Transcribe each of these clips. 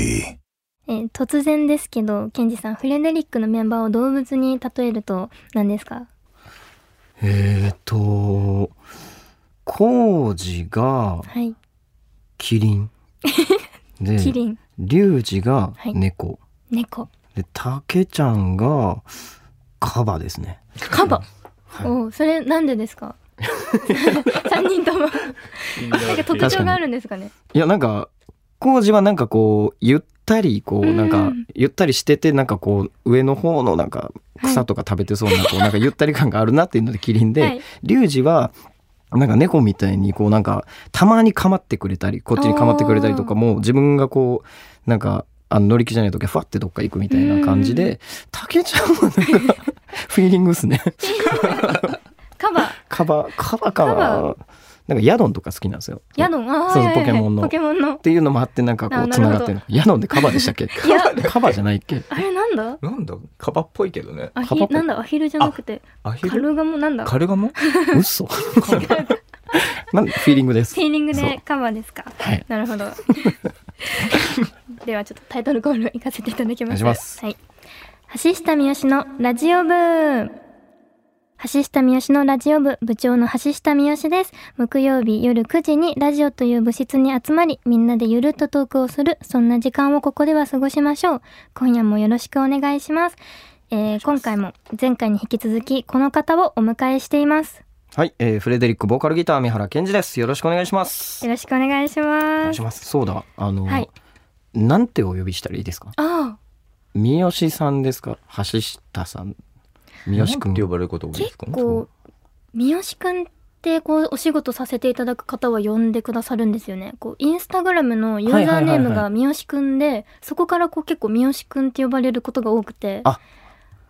えー突然ですけどケンジさんフレデリックのメンバーを動物に例えると何ですか？えーと、コウジがはい。キリン。で、キリン。リュウジがはい。猫。猫。で、タケちゃんがカバですね。カバ、はい。おうそれなんでですか？三人とも。なんか特徴があるんですかね？いや、なんか、コウジはなんかこう、ゆったり、こう、うん。なんか、ゆったりしてて、なんかこう、上の方のなんか、草とか食べてそうな、こう、なんかゆったり感があるなっていうのでキリンで、はい。リュウジは、なんか猫みたいにこうなんかたまに構ってくれたりこっちに構ってくれたりとかも自分がこうなんかあの乗り気じゃない時はファってどっか行くみたいな感じうでたけちゃんはなんか フィーリングっすね。カバカバカバカバなんかヤドンとか好きなんですよ。ヤドン？そうポケモンの。ポケモンの。っていうのもあってなんかこうあなるほど。つながってる。ヤドンでカバでしたっけ？いやカバじゃないっけ？あれなんだ？なんだ？カバっぽいけどね。アカバポヒなんだ？アヒルじゃなくて。カアヒル？ルガモ？なんだ？フカルガモ？嘘。なんでフィーリングです？ィーリングでカバですか？はい。なるほど。ではちょっとタイトルコール行かせていただきます。はい。橋下三好のラジオ部橋下三好のラジオ部部長の橋下三好です。木曜日夜9時にラジオという部室に集まりみんなでゆるっとトークをするそんな時間をここでは過ごしましょう。今夜もよろしくお願いします。えー今回も前回に引き続きこの方をお迎えしています。はい、えーフレデリックボーカルギター三原健二です。よろしくお願いします。よろしくお願いしおます。願いします。そうだ。あの、はい。なんてお呼びしたらいいですか？あ。三好さんですか？橋下さん三好くんって呼ばれることが多いですか？結構三好くんってこうお仕事させていただく方は呼んでくださるんですよね。こうインスタグラムのユーザーネームがはいはいはいはい三好くんでそこからこう結構三好くんって呼ばれることが多くて。あ。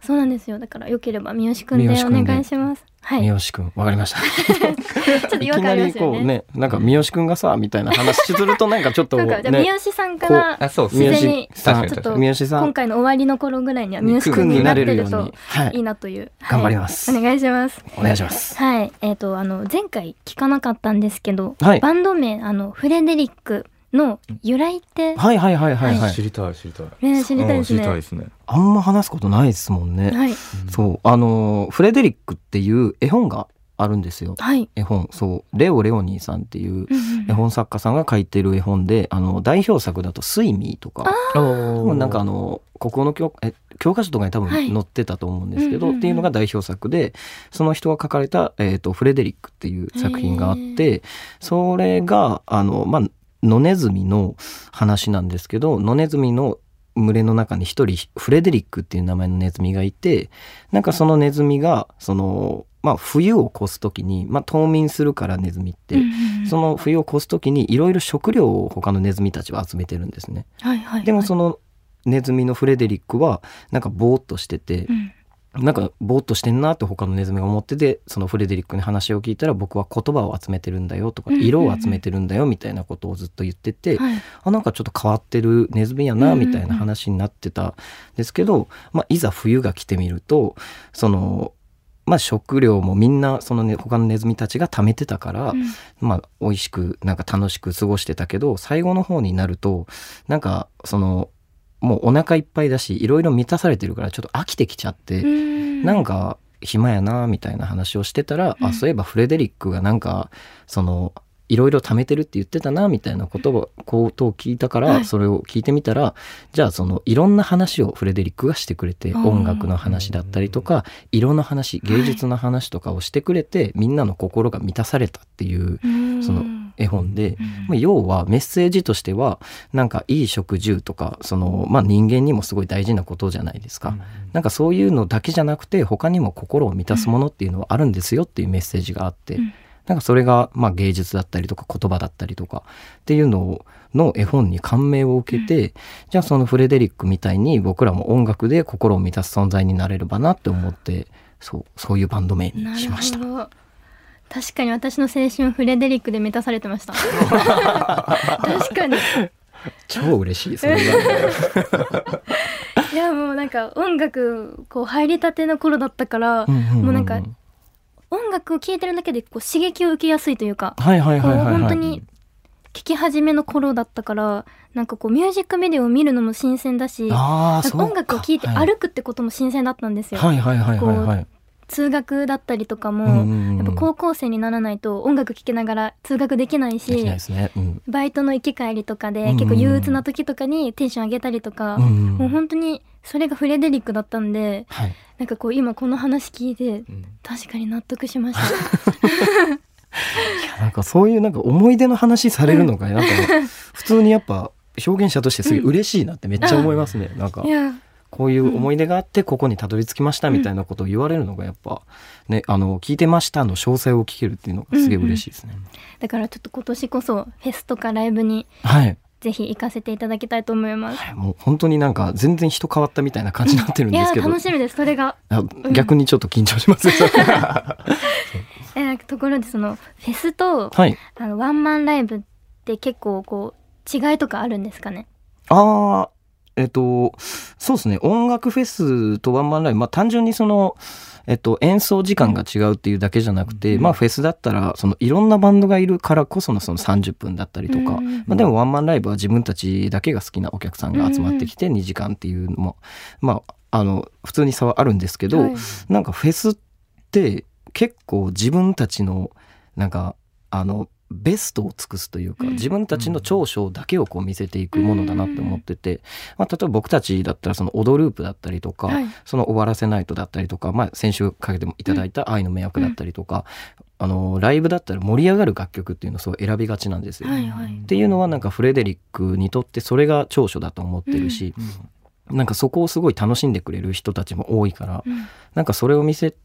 そうなんですよ。だからよければ三好くんでお願いしますはい。三好くん。わかりました。ちょっとい違和感ありますよね。こうねなんか三好くんがさみたいな話するとなんかちょっとね 三好さんからあそう自然に三好さんちょっと三好さん。今回の終わりの頃ぐらいには三好くくんになってなれるとはい。いいなという、はい。頑張ります。お願いします。お願いします。はい、えっ、とあの前回聞かなかったんですけど、はい。バンド名あのフレデリックの由来って、はいはいはいはいはい。知りたい知りたい。ね知りたいですうん知りたいね。ですね。あんま話すことないですもんね。はいそう。あのフレデリックっていう絵本があるんですよ。はい。絵本。そう。レオ・レオニーさんっていう絵本作家さんが書いてる絵本であの代表作だと「スイミー」とか。もうなんかあの国語の教え教科書とかに多分はい。載ってたと思うんですけど、うんうんうん。っていうのが代表作でその人が書かれた、えーと「フレデリック」っていう作品があってそれがあの、まあ、野ネズミの話なんですけど野ネズミの群れの中に一人フレデリックっていう名前のネズミがいてなんかそのネズミがその、まあ、冬を越す時に、まあ、冬眠するからネズミって。うんうんその冬を越す時にいろいろ食料を他のネズミたちは集めてるんですね。はいはい。でもそのネズミのフレデリックはなんかぼーっとしててう、んなんかぼーっとしてんなって他のネズミが思っててそのフレデリックに話を聞いたら僕は言葉を集めてるんだよとか色を集めてるんだよみたいなことをずっと言ってて、はい。あなんかちょっと変わってるネズミやなみたいな話になってたんですけど、まあ、いざ冬が来てみるとその、まあ、食料もみんなその、ね、他のネズミたちが貯めてたから、うん。まあ、美味しくなんか楽しく過ごしてたけど最後の方になるとなんかそのもうお腹いっぱいだしいろいろ満たされてるからちょっと飽きてきちゃって、うん。なんか暇やなみたいな話をしてたら、うん。あそういえばフレデリックがなんかそのいろいろ貯めてるって言ってたなみたいなことをことを聞いたから、はい。それを聞いてみたらじゃあそのいろんな話をフレデリックがしてくれてうん音楽の話だったりとか色の話芸術の話とかをしてくれて、みんなの心が満たされたっていううん。その絵本で、要はメッセージとしてはなんかいい食住とかその、まあ、人間にもすごい大事なことじゃないですか。なんかそういうのだけじゃなくて他にも心を満たすものっていうのはあるんですよっていうメッセージがあって、うん。なんかそれがまあ芸術だったりとか言葉だったりとかっていうのをの絵本に感銘を受けて、じゃあそのフレデリックみたいに僕らも音楽で心を満たす存在になれればなって思ってそうそういうバンド名にしました。確かに私の青春フレデリックで満たされてました。確かに。超嬉しいそれは。いやもうなんか音楽こう入りたての頃だったから、もうなんか音楽を聴いてるだけでこう刺激を受けやすいというか、はいはいはい本当に聴きき始めの頃だったからなんかこうミュージックビデオを見るのも新鮮だし音楽を聴いてはい歩くってことも新鮮だったんですよ、はいはいはいはいはい通学だったりとかも、うんうんうん。やっぱ高校生にならないと音楽聴きながら通学できないしね。うん。バイトの行き帰りとかでうんうん結構憂鬱な時とかにテンション上げたりとか、うんうんもう本当にそれがフレデリックだったんではい。なんかこう今この話聞いてうん。確かに納得しました。いやなんかそういうなんか思い出の話されるのがなんか普通にやっぱ表現者としてすげえ嬉しいなってめっちゃ思いますね。なんか。いやこういう思い出があってここにたどり着きましたみたいなことを言われるのがやっぱねあの聞いてましたの詳細を聞けるっていうのがすげえ嬉しいですね。だからちょっと今年こそフェスとかライブにはい。ぜひ行かせていただきたいと思います。はいもう本当になんか全然人変わったみたいな感じになってるんですけど。楽しみですそれが。あ逆にちょっと緊張します。えところでそのフェスとはい。あのワンマンライブって結構こう違いとかあるんですかね？ああ、えっと、そうですね。音楽フェスとワンマンライブ、まあ単純にその、えっと、演奏時間が違うっていうだけじゃなくて、まあフェスだったら、そのいろんなバンドがいるからこそのその30分だったりとか、うん。うんまあでもワンマンライブは自分たちだけが好きなお客さんが集まってきて2時間っていうのも、まあ、あの、普通に差はあるんですけど、はい。なんかフェスって結構自分たちのなんかあのベストを尽くすというか、うん。自分たちの長所だけをこう見せていくものだなって思ってて、まあ、例えば僕たちだったらその「踊ループ」だったりとか、はい。その「終わらせないと」だったりとか、まあ、先週かけてもいただいた「愛の迷惑」だったりとか、あのライブだったら盛り上がる楽曲っていうのをそう選びがちなんですよ。はいはい。っていうのはなんかフレデリックにとってそれが長所だと思ってるし、なんかそこをすごい楽しんでくれる人たちも多いから、うん。なんかそれを見せて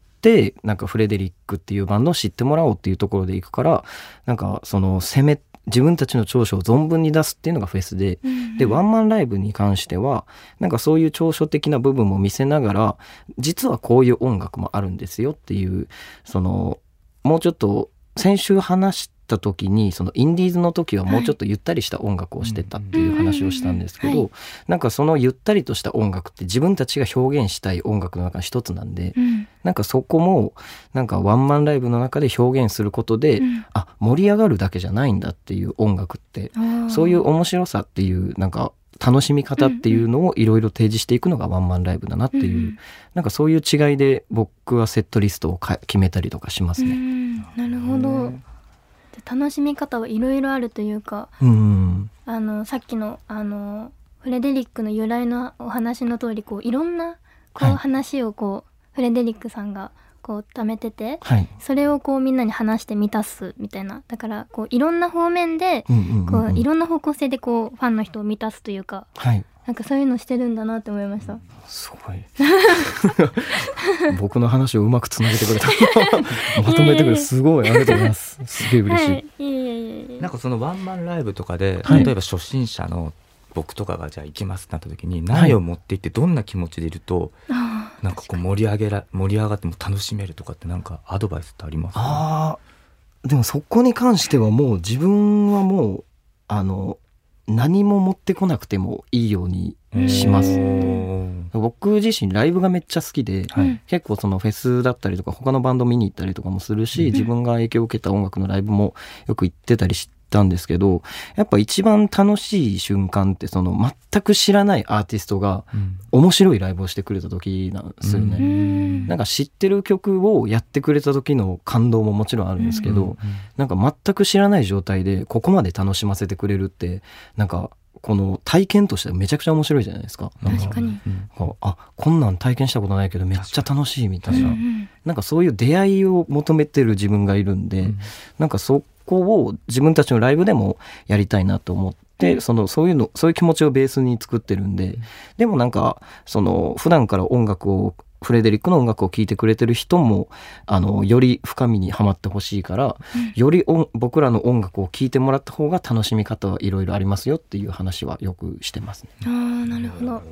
なんかフレデリックっていうバンドを知ってもらおうっていうところでいくからなんかその攻め自分たちの長所を存分に出すっていうのがフェスで、うんでワンマンライブに関してはなんかそういう長所的な部分も見せながら実はこういう音楽もあるんですよっていうそのもうちょっと先週話した時にそのインディーズの時はもうちょっとゆったりした音楽をしてたっていう話をしたんですけど、なんかそのゆったりとした音楽って自分たちが表現したい音楽の中の一つなんで、うんなんかそこもなんかワンマンライブの中で表現することで、うん。あ盛り上がるだけじゃないんだっていう音楽ってそういう面白さっていうなんか楽しみ方っていうのをいろいろ提示していくのがワンマンライブだなっていう、うん。なんかそういう違いで僕はセットリストをか決めたりとかしますうね。ん。なるほど。で楽しみ方はいろいろあるというかうん、あのさっきのあのフレデリックの由来のお話の通りこういろんなこうはい。話をこう、フレデリックさんがこう貯めててはい。それをこうみんなに話して満たすみたいなだからこういろんな方面でこういろんな方向性でこうファンの人を満たすというかはい。なんかそういうのしてるんだなって思いました。すごい。僕の話をうまくつなげてくれた。まとめてくれすごいありがとうございます。すげえ嬉しい。はい、いえいえいえいえなんかそのワンマンライブとかで、はい例えば初心者の僕とかがじゃあ行きますってなった時に何を持って行ってどんな気持ちでいると、あーなんかこう盛り上げら盛り上がっても楽しめるとかってなんかアドバイスってありますか？ああ、でもそこに関してはもう自分はもうあの何も持ってこなくてもいいようにします。僕自身ライブがめっちゃ好きで、はい。うん結構そのフェスだったりとか他のバンド見に行ったりとかもするし、うん。自分が影響を受けた音楽のライブもよく行ってたりしたんですけどやっぱ一番楽しい瞬間ってその全く知らないアーティストがうん。面白いライブをしてくれた時なんですよね。うん。なんか知ってる曲をやってくれた時の感動ももちろんあるんですけど、うんなんか全く知らない状態でここまで楽しませてくれるってなんかこの体験としてはめちゃくちゃ面白いじゃないですか。なん確かにあこんなん体験したことないけどめっちゃ楽しいみたいな、うんうんなんかそういう出会いを求めてる自分がいるんで、うん。なんかそこを自分たちのライブでもやりたいなと思って、そのそういうのそういう気持ちをベースに作ってるんで、でもなんかその普段から音楽をフレデリックの音楽を聴いてくれてる人もあのより深みにはまってほしいから、より音僕らの音楽を聴いてもらった方が楽しみ方はいろいろありますよっていう話はよくしてますね。あーなるほど。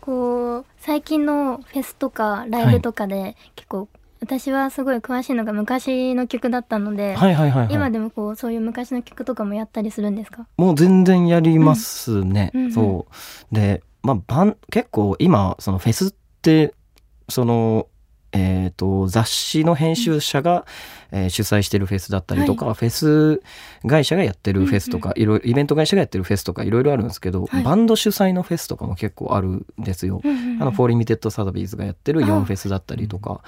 こう最近のフェスとかライブとかで、結構私はすごい詳しいのが昔の曲だったので、はいはいはい、はい、今でもこうそういう昔の曲とかもやったりするんですか？もう全然やりますね。うんそう。で、まあ、バン、結構今、そのフェスって、その、えー、と雑誌の編集者が、えー主催してるフェスだったりとか、フェス会社がやってるフェスとか、いろいろイベント会社がやってるフェスとかいろいろあるんですけど、はい。バンド主催のフェスとかも結構あるんですよ。うんうんうん。あの 04 Limited Sazabys がやってるあ4フェスだったりとか、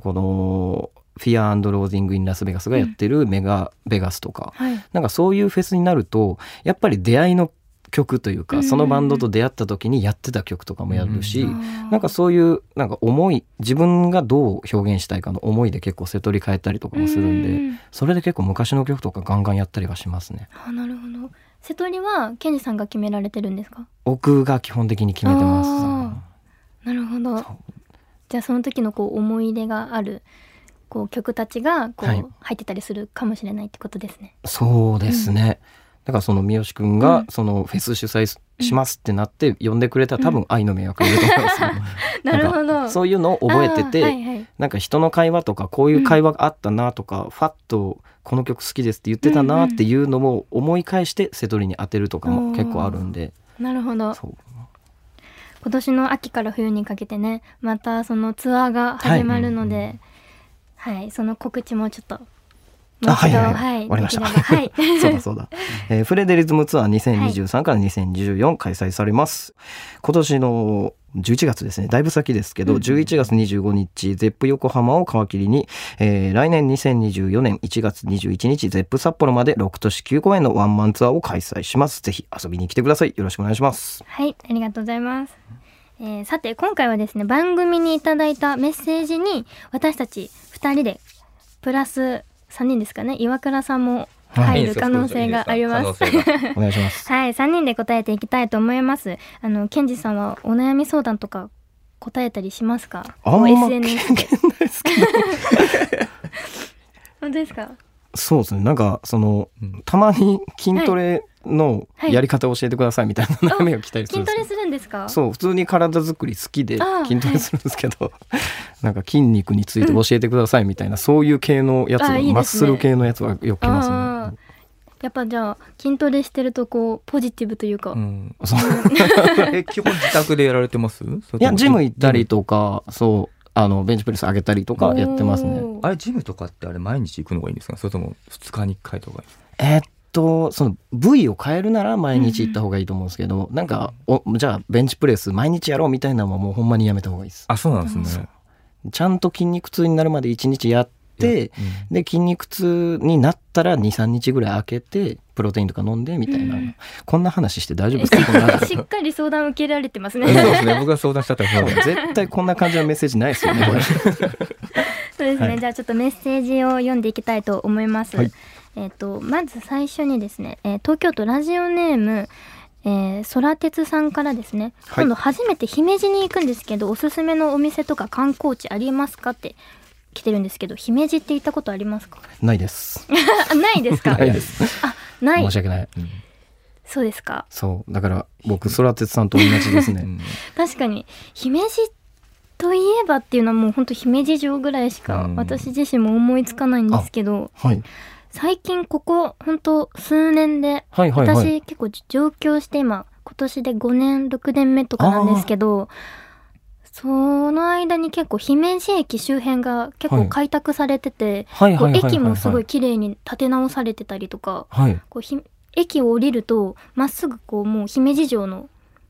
この Fear, and Loathing in Las Vegas がやってる MEGA VEGAS とか、はい。なんかそういうフェスになるとやっぱり出会いの曲というか、うん。うんうんそのバンドと出会った時にやってた曲とかもやるし、うなんかそういうなんか思い自分がどう表現したいかの思いで結構セトリ変えたりとかもするんで、うん。それで結構昔の曲とかガンガンやったりはしますね。あなるほど。セトリはケンジさんが決められてるんですか？僕が基本的に決めてます。あなるほど。じゃあその時のこう思い出があるこう曲たちがこう、はい。入ってたりするかもしれないってことですね。そうですね。だからその三好くんがうん。そのフェス主催しますってなって呼んでくれたら多分愛の迷惑いると思すよ。なるほど。そういうのを覚えてて、はいはい。なんか人の会話とかこういう会話があったなとか、ファッとこの曲好きですって言ってたなっていうのを思い返して瀬戸りに当てるとかも結構あるんで、なるほど。今年の秋から冬にかけてねまたそのツアーが始まるので、はい、その告知もちょっとあはいはいはい。はいわかりました。はい。そうだそうだ、えーフレデリズムツアー2023から2014開催されます。今年の11月ですね。だいぶ先ですけど、うん11月25日ゼップ横浜を皮切りに、えー来年2024年1月21日ゼップ札幌まで6都市9公演のワンマンツアーを開催します。ぜひ遊びに来てください。よろしくお願いします。はい、ありがとうございます。えーさて今回はですね番組にいただいたメッセージに私たち2人でプラス3人ですかね。岩倉さんもはい。入る可能性があります。お願いします。はい、3人で答えていきたいと思います。あの、ケンジさんはお悩み相談とか答えたりしますか？あんま SNS で。ですけど。本当ですか？そうですね。なんかそのうん。たまに筋トレのはいやり方を教えてくださいみたいな悩みが来たりするんですよ。筋トレするんですか？そう普通に体作り好きで筋トレするんですけど、なんか筋肉について教えてくださいみたいな、そういう系のやつがね。マッスル系のやつがよく来ますあね。やっぱじゃあ筋トレしてるとこうポジティブというか、うん。そう。え基本自宅でやられてます？いやジム行ったりとか、そうあのベンチプレス上げたりとかやってますね。あれジムとかってあれ毎日行くのがいいんですか？それとも2日に1回とか。えーっとその部位を変えるなら毎日行った方がいいと思うんですけど、なんかおじゃあベンチプレス毎日やろうみたいなのはもうほんまにやめた方がいいです。あそうなんですね。ちゃんと筋肉痛になるまで1日やって、うんで筋肉痛になったら23日ぐらい空けてプロテインとか飲んでみたいな、うん。こんな話して大丈夫ですか？しっかり相談受けられてますそうでね。すね。僕が相談したったらそう。絶対こんな感じのメッセージないですよね そうですね、はい。じゃあちょっとメッセージを読んでいきたいと思います。はい。えっ、とまず最初にですね、えー東京都ラジオネームえー、空鉄さんからですね、はい。今度初めて姫路に行くんですけどおすすめのお店とか観光地ありますかって来てるんですけど姫路って行ったことありますか？ないです。あ ないですか？ないです。あない。申し訳ない。うん。そうですか？そう。だから僕空鉄さんと同じですね。うん。確かに。姫路といえばっていうのはもうほんと姫路城ぐらいしかうん。私自身も思いつかないんですけど、はい。最近ここほんと数年ではいはいはい。私結構上京して今今年で5年6年目とかなんですけどその間に結構姫路駅周辺が結構開拓されてて、駅もすごい綺麗に建て直されてたりとかはい。こうひ駅を降りるとまっすぐこうもう姫路城の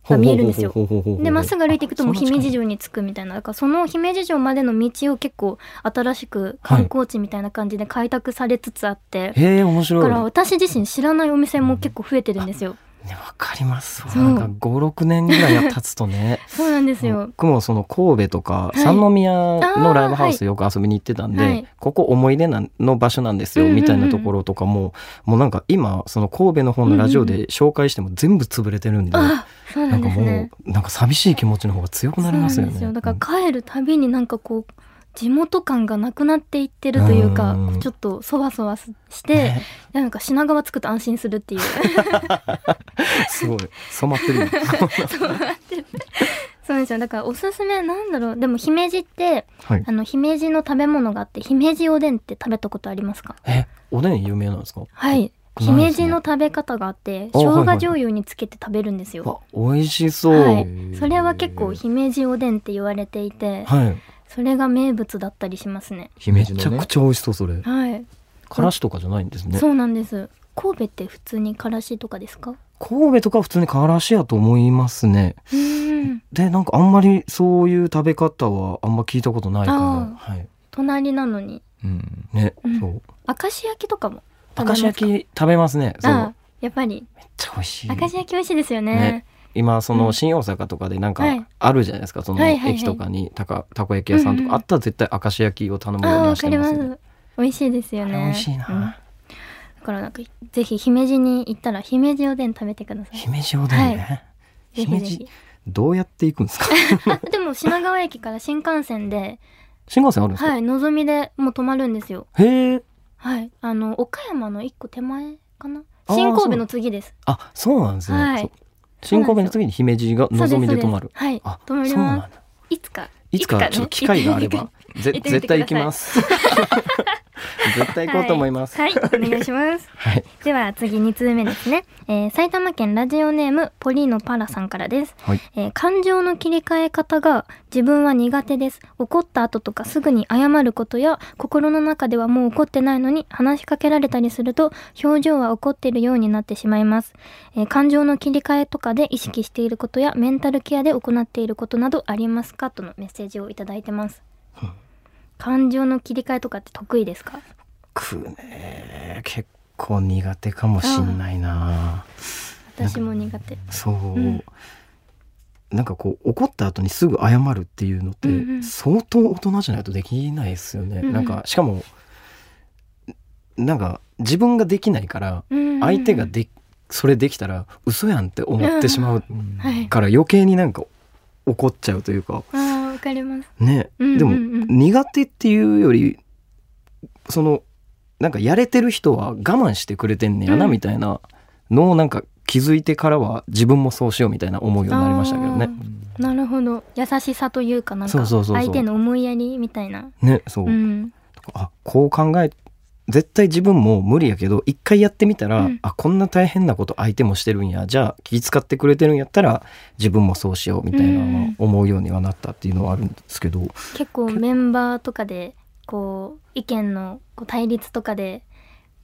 が見えるんですよ。でまっすぐ歩いていくともう姫路城に着くみたいなだからその姫路城までの道を結構新しく観光地みたいな感じで開拓されつつあって、へえ面白いだから私自身知らないお店も結構増えてるんですよ。ねわかりますなんか56年ぐらい経つとね。そうなんですよ。僕もその神戸とかい。三宮のライブハウスよく遊びに行ってたんで、はい。ここ思い出なの場所なんですようんうんうん。みたいなところとかも、もうなんか今その神戸の方のラジオで紹介しても全部潰れてるんで、あ、そうななんんかも。うなんか寂しい気持ちの方が強くなりますよね。そうなんですよ。だから帰るたびになんかこう地元感がなくなっていってるというかうん、ちょっとそわそわして、ねなんか品川つくと安心するっていう。すごい染まってる よそうですよ。だからおすすめなんだろう。でも姫路ってはいあの姫路の食べ物があって姫路おでんって食べたことありますか？えおでん有名なんですか？はい。姫路の食べ方があって生姜醤油につけて食べるんですよ。あ美味しそう、ははいい、それは結構姫路おでんって言われていて、はいそれが名物だったりしますね。め姫路のね。ちゃくちゃ美味しそうそれ。はい。からしとかじゃないんですね。そうなんです。神戸って普通にからしとかですか？神戸とかは普通にからしやと思いますね。うん。でなんかあんまりそういう食べ方はあんま聞いたことないかあらはい。隣なのに。うん。ね、うん。そう。明石焼きとかも食べ明石ますか？焼き食べますね。そう。あやっぱり。めっちゃ美味しい。明石焼き美味しいですよね。ね今そうん。の新大阪とかでなんかはい。あるじゃないですか、そのはいはいはい。駅とかにたかたこ焼き屋さんとうんうんかあったら絶対明石焼きを頼むようにはしてまますねす。美味しいですよね。美味しいな、うん。だからなんかぜひ姫路に行ったら姫路おでん食べてください。姫路おでんね、ぜひ姫路どうやって行くんですか？あ でも品川駅から新幹線で新幹線あるんですか、はい。のぞみでもう止まるんですよ。へえ。はい。あの岡山の一個手前かな？新神戸の次です。あそうなんですね、はい。そう新神戸の次に姫路がのぞみで止まる。はいあ止まりそうなんだ。ますいつかいつかねちょっと機会があれば。行ぜ絶対行きます 絶対行こうと思います。はい、はい、お願いします。はい。では次2通目ですね、えー埼玉県ラジオネームポリーノパラさんからです、はい。えー感情の切り替え方が自分は苦手です。怒った後とかすぐに謝ることや心の中ではもう怒ってないのに話しかけられたりすると表情は怒っているようになってしまいます、えー感情の切り替えとかで意識していることやメンタルケアで行っていることなどありますか？とのメッセージをいただいてます感情の切り替えとかって得意ですか？くね結構苦手かもしんないな。私も苦手。そう、ん。なんかこう怒った後にすぐ謝るっていうのってうんうん。相当大人じゃないとできないですよね、うんうん。なんかしかもなんか自分ができないからうん相手がでそれできたら嘘やんって思ってしまうから余計になんか怒っちゃうというかあー。わかります。ね、うんうんうん。でも苦手っていうよりそのなんかやれてる人は我慢してくれてんねやなうん。みたいなのをなんか気づいてからは自分もそうしようみたいな思うようになりましたけどね。なるほど。優しさというかなんか相手の思いやりみたいな。ねそう、うん。あこう考え絶対自分も無理やけど一回やってみたら、うん。あこんな大変なこと相手もしてるんや。じゃあ気遣ってくれてるんやったら自分もそうしようみたいなのは思うようにはなったっていうのはあるんですけど、結構メンバーとかでこう意見のこう対立とかで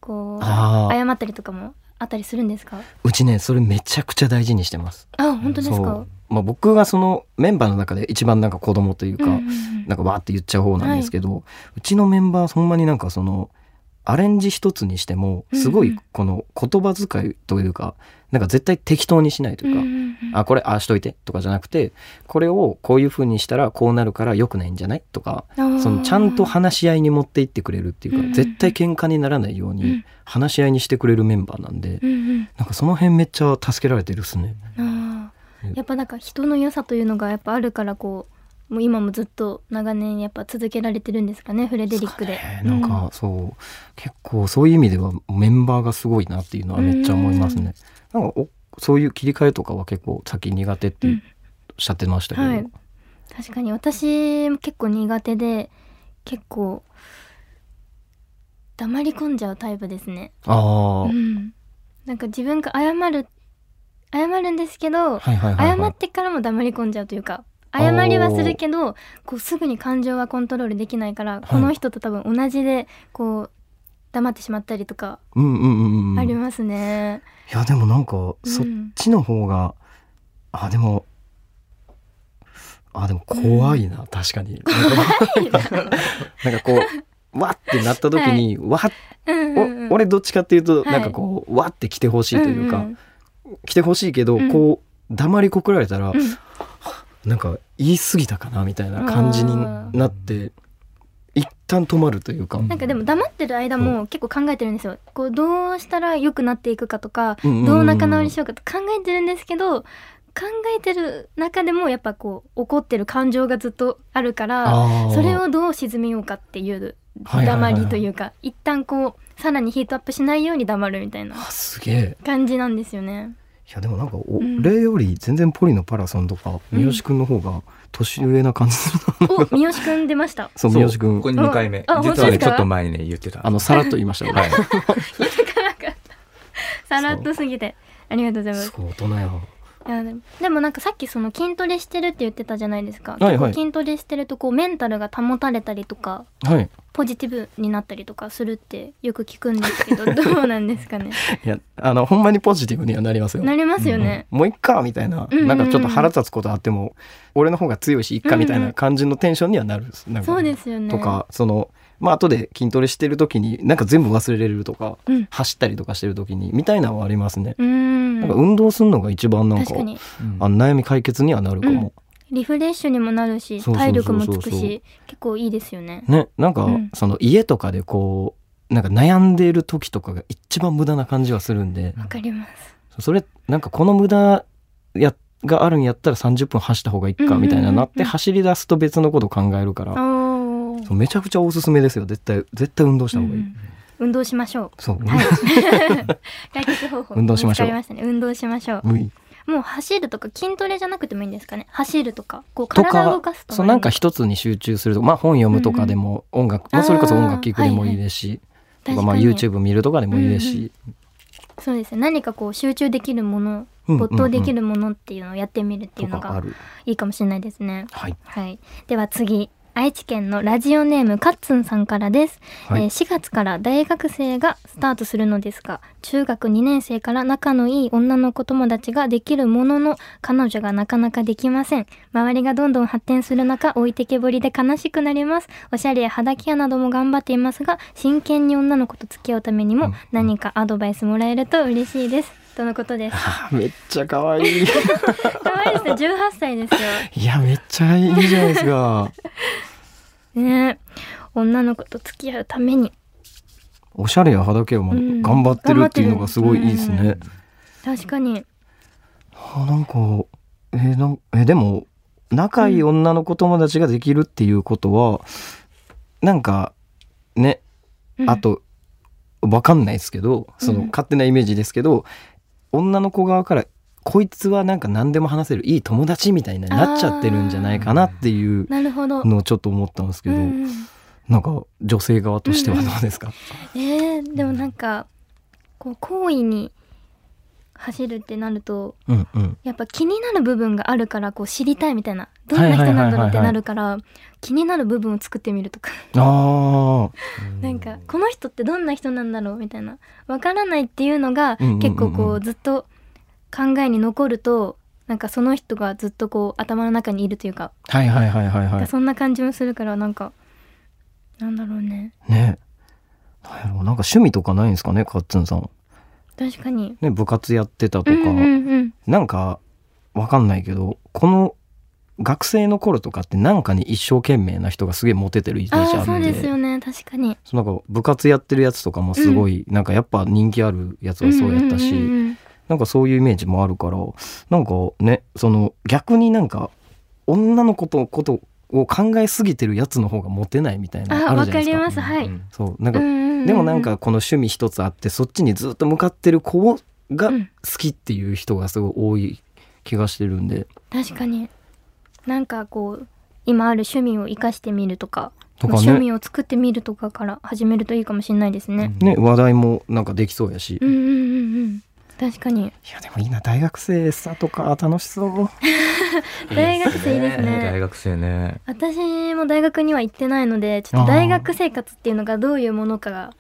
こう謝ったりとかもあったりするんですか？うちねそれめちゃくちゃ大事にしてます。あ本当ですか？そう。まあ、僕がそのメンバーの中で一番なんか子供というか、うんうんうん。なんかわーって言っちゃう方なんですけど、うちのメンバーほんまになんかそのアレンジ一つにしてもすごいこの言葉遣いというか、なんか絶対適当にしないというか、あこれああしといてとかじゃなくてこれをこういう風にしたらこうなるから良くないんじゃない？とかそのちゃんと話し合いに持っていってくれるっていうか、絶対喧嘩にならないよううん。に話し合いにしてくれるメンバーなんで、なんかその辺めっちゃ助けられてるっすね。やっぱなんか人の良さというのがやっぱあるからこうもう今もずっと長年やっぱ続けられてるんですかねフレデリックで。ね。なんかそう結構そういう意味ではメンバーがすごいなっていうのはめっちゃ思いますね。なんかおそういう切り替えとかは結構さっき苦手っておっしゃってましたけど、はい。確かに私も結構苦手で結構黙り込んじゃうタイプですね。あうん、なんか自分が謝る謝るんですけど、はいはい、はい、謝ってからも黙り込んじゃうというか謝りはするけどこうすぐに感情はコントロールできないから、この人と多分同じでこう黙ってしまったりとかうんうんうんうん。ありますね。いやでもなんかうん。そっちの方が、あでもあでも怖いな、確かに。なんかこうわってなった時に、わっう俺どっちかっていうと、はい。なんかこうわって来てほしいというか、んん。来てほしいけど、うん。こう黙りこくられたら、うんなんか言い過ぎたかなみたいな感じになって一旦止まるというか、なんかでも黙ってる間も結構考えてるんですよ。こうどうしたら良くなっていくかとか、どう仲直りしようかと考えてるんですけど考えてる中でもやっぱこう怒ってる感情がずっとあるからそれをどう沈めようかっていうはいはいはい。黙りというか一旦こうさらにヒートアップしないように黙るみたいなあすげえ。感じなんですよね。いやでもなんかん。俺より全然ポリのパラソンとかうん。三好くんの方が年上な感じするな、お三好くん出ました。そう三好くん。これ2回目。あ実はねちょっと前にね言ってた。あのさらっと言いましたよ。はい。さらっとすぎて。ありがとうございます。そう大人やいやでもでもなんかさっきその筋トレしてるって言ってたじゃないですか、はいはい。筋トレしてるとこうメンタルが保たれたりとかはい。ポジティブになったりとかするってよく聞くんですけど どうなんですかね。いやあのほんまにポジティブにはなりますよ。なりますよね、もういっかみたいな、うんうんうん。なんかちょっと腹立つことあっても俺の方が強いしいっかみたいな感じのテンションにはなるんですなんかそうですよね。とかそのまあ後で筋トレしてる時になんか全部忘れれるとか、うん。走ったりとかしてる時にみたいなのはありますね、なんか運動するのが一番なんかあの悩み解決にはなるかも、リフレッシュにもなるし体力もつくし結構いいですよね。ねなんか、うん。その家とかでこうなんか悩んでいる時とかが一番無駄な感じはするんで。わかります。それなんかこの無駄やがあるんやったら30分走った方がいいかみたいななってうん。うんうんうん走り出すと別のこと考えるから、そうめちゃくちゃおすすめですよ。絶対絶対運動した方がいい、うん運動しましょそう、うはい。解決方法運動しましょう。ね。運動しましょう。無理。もう走るとか筋トレじゃなくてもいいんですかね？走るとかこうと体を動かかすとそうなんか一つに集中するとかまあ本読むとかでも音楽、まあ、それこそ音楽聴くでもいいですし、とかまあ YouTube 見るとかでもいいですし、そうですね。何かこう集中できるものうんうんうん。没頭できるものっていうのをやってみるっていうのがいいかもしれないですね。はい。はい。では次愛知県のラジオネームカッツンさんからです、はい。えー4月から大学生がスタートするのですが中学2年生から仲のいい女の子友達ができるものの彼女がなかなかできません。周りがどんどん発展する中置いてけぼりで悲しくなります。おしゃれや肌ケアなども頑張っていますが真剣に女の子と付き合うためにも何かアドバイスもらえると嬉しいです。とのことです。あ めっちゃ可愛い。可愛いですね。18歳ですよ。いやめっちゃいいじゃないですか ね。女の子と付き合うために。おしゃれや肌ケアもうん。頑張ってるっていうのがすごいいいですね、確かに。あなんかえーなんえでも仲いい女の子友達ができるっていうことは、なんかねうん。あとわかんないですけどそのうん。勝手なイメージですけど、女の子側からこいつはなんか何でも話せるいい友達みたいになっちゃってるんじゃないかなっていう。のをちょっと思ったんですけど、うんうん。なんか女性側としてはどうですか、えー、でもなんかこう好意に走るってなるとうんうん。やっぱ気になる部分があるからこう知りたいみたいなどんな人なんだろうってなるから気になる部分を作ってみるとか。あ なんかこの人ってどんな人なんだろうみたいなわからないっていうのがうんうんうんうん。結構こうずっと考えに残るとなんかその人がずっとこう頭の中にいるというか、あはいはいはいはいはい。そんな感じもするからなんかなんだろうね。ね。なんやろうなんか趣味とかないんですかねカッツンさん。確かに。ね部活やってたとか、うんうんうんなんかわかんないけどこの学生の頃とかってなんかに一生懸命な人がすげえモテてるイメージあるんで。ですよね。確かに。そうなんか部活やってるやつとかもすごい、なんかやっぱ人気あるやつはそうやったし、んうんうんうんなんかそういうイメージもあるからなんかねその逆になんか女の子とことを考えすぎてるやつの方がモテないみたいなのあるじゃないですか。ります。はい、うんそう。なんか、でもなんかこの趣味一つあってそっちにずっと向かってる子がうん。好きっていう人がすごい多い気がしてるんで。確かに。なんかこう今ある趣味を生かしてみるとかね。趣味を作ってみるとかから始めるといいかもしれないですね。ね話題もなんかできそうやし、いうんうんうんうん確かにやでもいいな大学生さとか楽しそう。大学生いいですね大学生ね。私も大学には行ってないのでちょっと大学生活っていうのがどういうものかが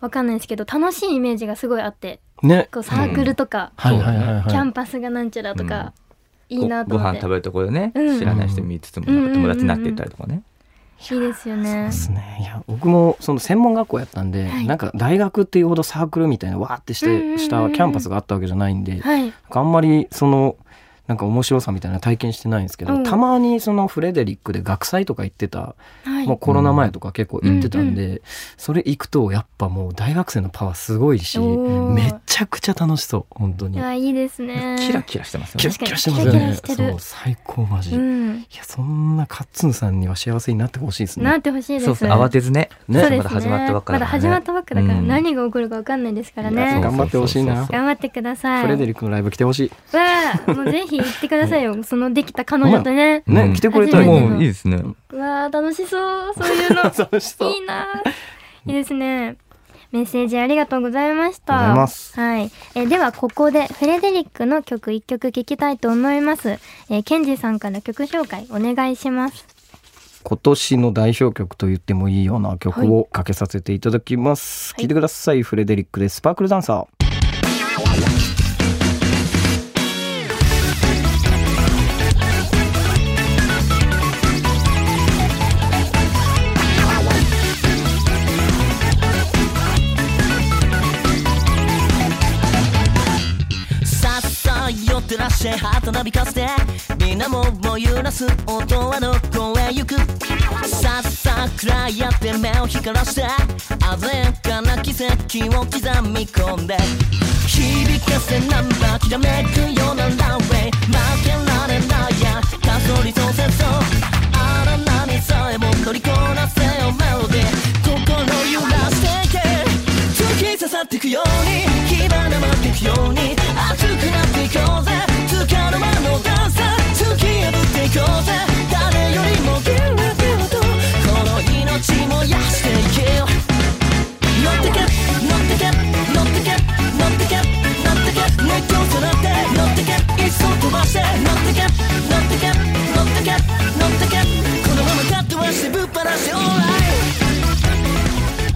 わかんないですけど楽しいイメージがすごいあってね。こうサークルとか、はいはいはいはい。キャンパスがなんちゃらとか、いいなと思ってごご飯食べるところでね、うん知らない人見つつも友達になっていったりとかね。いいですよね。ですね。いや僕もその専門学校やったんで、はい。なんか大学っていうほどサークルみたいなわーってしてしたキャンパスがあったわけじゃないんで、はい。あんまりそのなんか面白さみたいな体験してないんですけど、うん。たまにそのフレデリックで学祭とか行ってた、はい。もうコロナ前とか結構行ってたんで、うんそれ行くとやっぱもう大学生のパワーすごいしめちゃくちゃ楽しそう本当に。いやいいですね。キラキラしてますよね。キラ。キラしてますよキラキラねそう最高マジ、いうん。やそんなカッツンさんには幸せになってほしいですなっねてほしいです。そう慌てずね。ね。そうですね。まだ始まったばっかだからね。まだ始まったばっかだから、うん。何が起こるかわかんないですからね。頑張ってほしいな。頑張ってください。フレデリックのライブ来てほしい。わあもうぜひ行ってくださいよそのできた彼女とねね、うん来てくれたらもういいですね。うわあ楽しそうそういうの楽しそういいないいですねメッセージありがとうございました。ありがとうございますはい。えではここでフレデリックの曲一曲聴きたいと思います。えーケンジさんから曲紹介お願いします。今年の代表曲と言ってもいいような曲をかけさせていただきます。はい聞いてください。フレデリックでスパークルダンサー。寄ってらっしゃい旗なびかせてみんなもも揺らす音はどこへ行く？さっさくらいやって目を光らして鮮やかな奇跡を刻み込んで。響かせナンバーきらめくようなランウェイ。負けられないやたそりそうせそう。荒波さえも乗りこなせよメロディー。心揺らしていけ。突き刺さってくように火花舞ってくように熱くなっていこうぜ。していけよ乗ってけ乗ってけ乗ってけ乗ってけ乗ってけ熱狂さらって乗ってけいっそ飛ばして乗ってけ乗ってけ乗ってけ乗ってけこのままカットはしてぶっ放して alright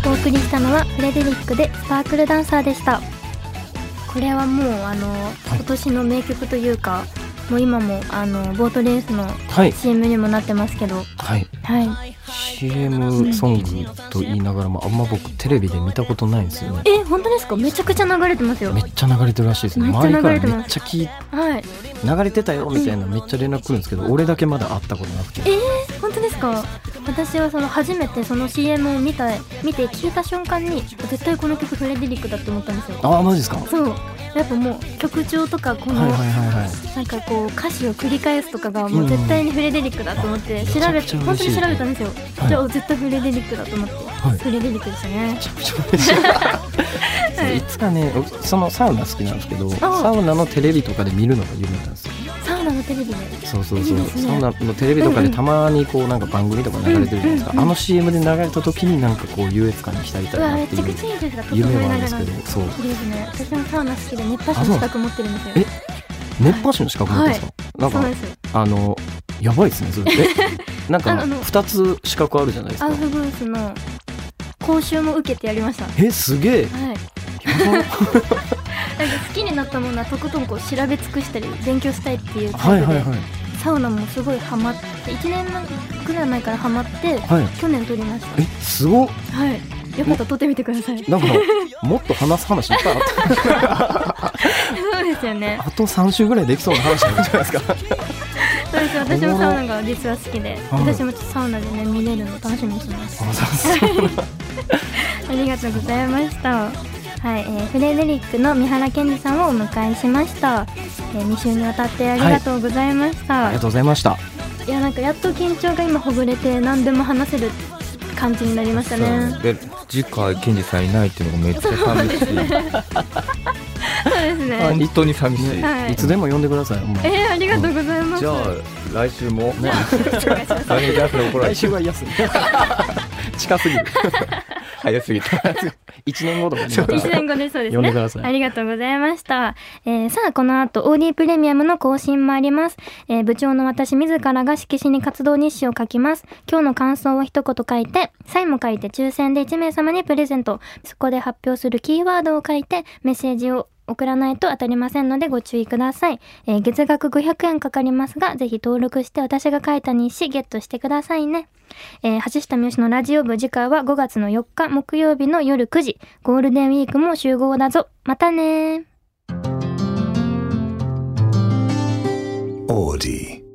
お送りしたのはフレデリックでスパークルダンサーでした。これはもうあの、今年の名曲というか、もう今もあのボートレースのはい。CM にもなってますけど、はい。はい。CM ソングと言いながらもあんま僕テレビで見たことないんですよね。え、本当ですか？めちゃくちゃ流れてますよ。めっちゃ流れてるらしいですね。めっちゃ周りから流れてますめっちゃ聞いはい。流れてたよみたいなめっちゃ連絡来るんですけど、俺だけまだ会ったことなくて。えー、本当ですか？私はその初めてその CM を見た見て聞いた瞬間に絶対この曲フレデリックだって思ったんですよああマジですか？はいそうやっぱもう曲調とかこの、はいはいはい。なんかこう歌詞を繰り返すとかがもう絶対にフレデリックだと思ってうん調べめちゃくちゃ本当に調べたんですよ、はい。じゃあ絶対フレデリックだと思って、はい。フレデリックでしたね。めちゃくちゃ嬉しい。い。つかね、そのサウナ好きなんですけど、あサウナのテレビとかで見るのが夢なんですよ。のテレビでそう。そうそうサウナのテレビとかでたまにこうなんか番組とか流れてるじゃないですか、あの CM で流れた時になんかこう優越感に浸りたいなっていう夢はあるんですけど。そう。いいですね。私もサウナ好きで熱波師の資格持ってるんですよ。え熱波師の資格持ってるんですか、なんかそうです。あのやばいですねそれ。え なんかああの2つ資格あるじゃないですか。アウフグースの講習も受けてやりました。はえすげえ。いなんか好きになったものはとことんこう調べ尽くしたり勉強したいっていうタイプで、はいはいはい。サウナもすごいハマって1年くらい前からハマってはい。去年撮りました。えすごっ。はい。よかったら撮ってみてください。なんかもっと話す話いっぱいあった。そうですよね。あと3週ぐらいできそうな話あるじゃないですか。そうです。私もサウナが実は好きで私もちょっとサウナでね見れるの楽しみにしてます。あ りがとうございました。はい、えーフレデリックの三原健二さんをお迎えしました。えー、2週にわたってありがとうございました。い、ありがとうございましたや、なんかやっと緊張が今ほぐれて何でも話せる感じになりましたね。で次回ケンジさんいないっていうのがめっちゃ寂しいそうですね。本当に寂しい、はいいつでも呼んでくださいえー、ありがとうございます。じゃあ来週も お願いします。ダメジャスの怒られ来週 は休み 近すぎる早すぎた 1年後とかにまた1年後でそうですねありがとうございました。えーさあ、この後、OD プレミアムの更新もあります。えー部長の私自らが色紙に活動日誌を書きます。今日の感想を一言書いて、サインも書いて抽選で1名様にプレゼント。そこで発表するキーワードを書いて、メッセージを送らないと当たりませんのでご注意ください。えー月額500円かかりますが、ぜひ登録して私が書いた日誌ゲットしてくださいね。えー、橋下美由のラジオ部次回は5月の4日木曜日の夜9時。ゴールデンウィークも集合だぞ。またねー。Audi.